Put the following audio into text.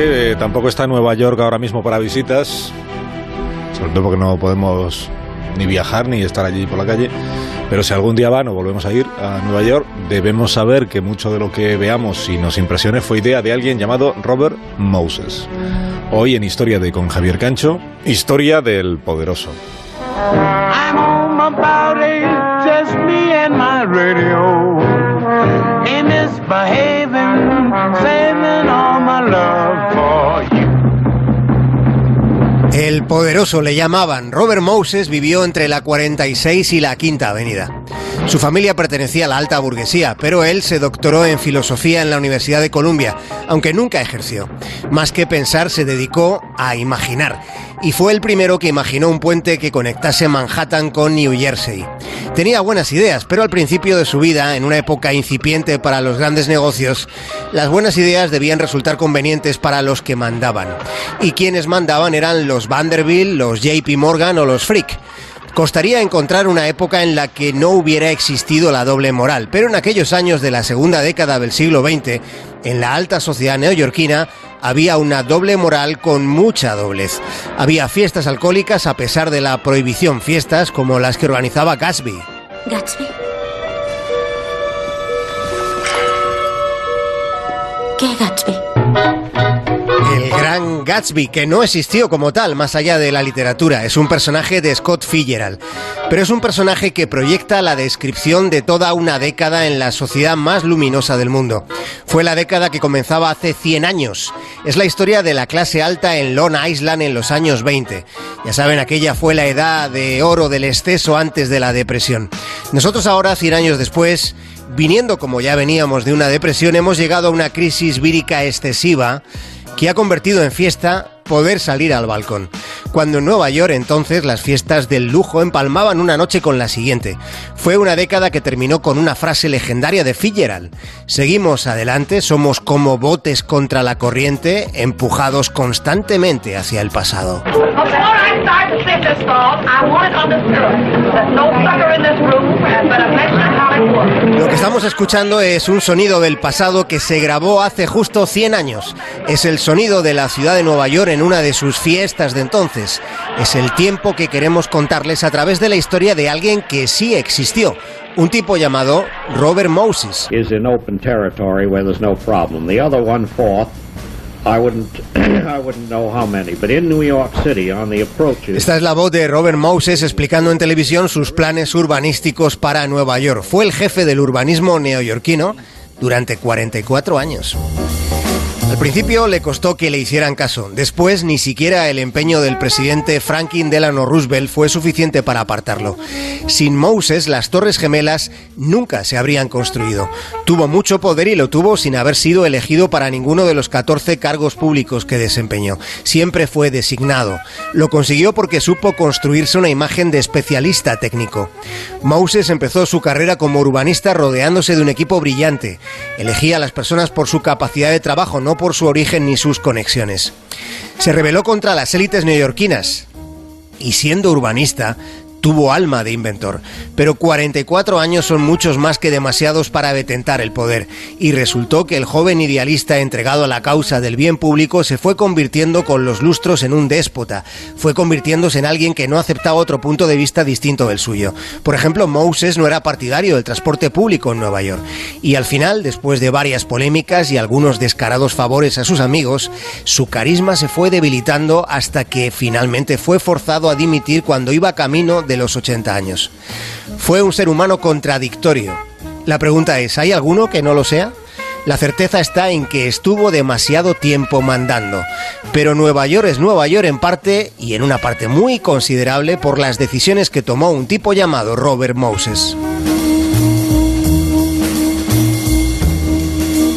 eh, tampoco está Nueva York ahora mismo para visitas, sobre todo porque no podemos ni viajar ni estar allí por la calle. Pero si algún día van o volvemos a ir a Nueva York, debemos saber que mucho de lo que veamos y nos impresione fue idea de alguien llamado Robert Moses. Hoy en Historia de con Javier Cancho, Historia del Poderoso. El poderoso le llamaban. Robert Moses vivió entre la 46 y la Quinta Avenida. Su familia pertenecía a la alta burguesía, pero él se doctoró en filosofía en la Universidad de Columbia, aunque nunca ejerció. Más que pensar, se dedicó a imaginar y fue el primero que imaginó un puente que conectase Manhattan con New Jersey. Tenía buenas ideas, pero al principio de su vida, en una época incipiente para los grandes negocios, las buenas ideas debían resultar convenientes para los que mandaban. Y quienes mandaban eran los Vanderbilt, los JP Morgan o los Frick. Costaría encontrar una época en la que no hubiera existido la doble moral, pero en aquellos años de la segunda década del siglo XX, en la alta sociedad neoyorquina, había una doble moral con mucha doblez. Había fiestas alcohólicas a pesar de la prohibición, fiestas como las que organizaba Gatsby. ¿Gatsby? ¿Qué Gatsby? Gran Gatsby, que no existió como tal, más allá de la literatura, es un personaje de Scott Fitzgerald, pero es un personaje que proyecta la descripción de toda una década en la sociedad más luminosa del mundo. Fue la década que comenzaba hace 100 años. Es la historia de la clase alta en Long Island en los años 20. Ya saben, aquella fue la edad de oro del exceso antes de la depresión. Nosotros ahora, 100 años después, viniendo como ya veníamos de una depresión, hemos llegado a una crisis vírica excesiva que ha convertido en fiesta poder salir al balcón. Cuando en Nueva York entonces las fiestas del lujo empalmaban una noche con la siguiente. Fue una década que terminó con una frase legendaria de Fitzgerald. Seguimos adelante, somos como botes contra la corriente, empujados constantemente hacia el pasado. Lo que estamos escuchando es un sonido del pasado que se grabó hace justo 100 años. Es el sonido de la ciudad de Nueva York en una de sus fiestas de entonces. Es el tiempo que queremos contarles a través de la historia de alguien que sí existió. Un tipo llamado Robert Moses. Esta es la voz de Robert Moses explicando en televisión sus planes urbanísticos para Nueva York. Fue el jefe del urbanismo neoyorquino durante 44 años. Al principio le costó que le hicieran caso. Después, ni siquiera el empeño del presidente Franklin Delano Roosevelt fue suficiente para apartarlo. Sin Moses, las Torres Gemelas nunca se habrían construido. Tuvo mucho poder y lo tuvo sin haber sido elegido para ninguno de los 14 cargos públicos que desempeñó. Siempre fue designado. Lo consiguió porque supo construirse una imagen de especialista técnico. Moses empezó su carrera como urbanista rodeándose de un equipo brillante. Elegía a las personas por su capacidad de trabajo, no por su origen ni sus conexiones. Se rebeló contra las élites neoyorquinas y siendo urbanista tuvo alma de inventor, pero 44 años son muchos más que demasiados para detentar el poder, y resultó que el joven idealista entregado a la causa del bien público se fue convirtiendo con los lustros en un déspota, fue convirtiéndose en alguien que no aceptaba otro punto de vista distinto del suyo. Por ejemplo, Moses no era partidario del transporte público en Nueva York, y al final, después de varias polémicas y algunos descarados favores a sus amigos, su carisma se fue debilitando hasta que finalmente fue forzado a dimitir cuando iba camino de los 80 años. Fue un ser humano contradictorio. La pregunta es, ¿hay alguno que no lo sea? La certeza está en que estuvo demasiado tiempo mandando. Pero Nueva York es Nueva York en parte, y en una parte muy considerable, por las decisiones que tomó un tipo llamado Robert Moses.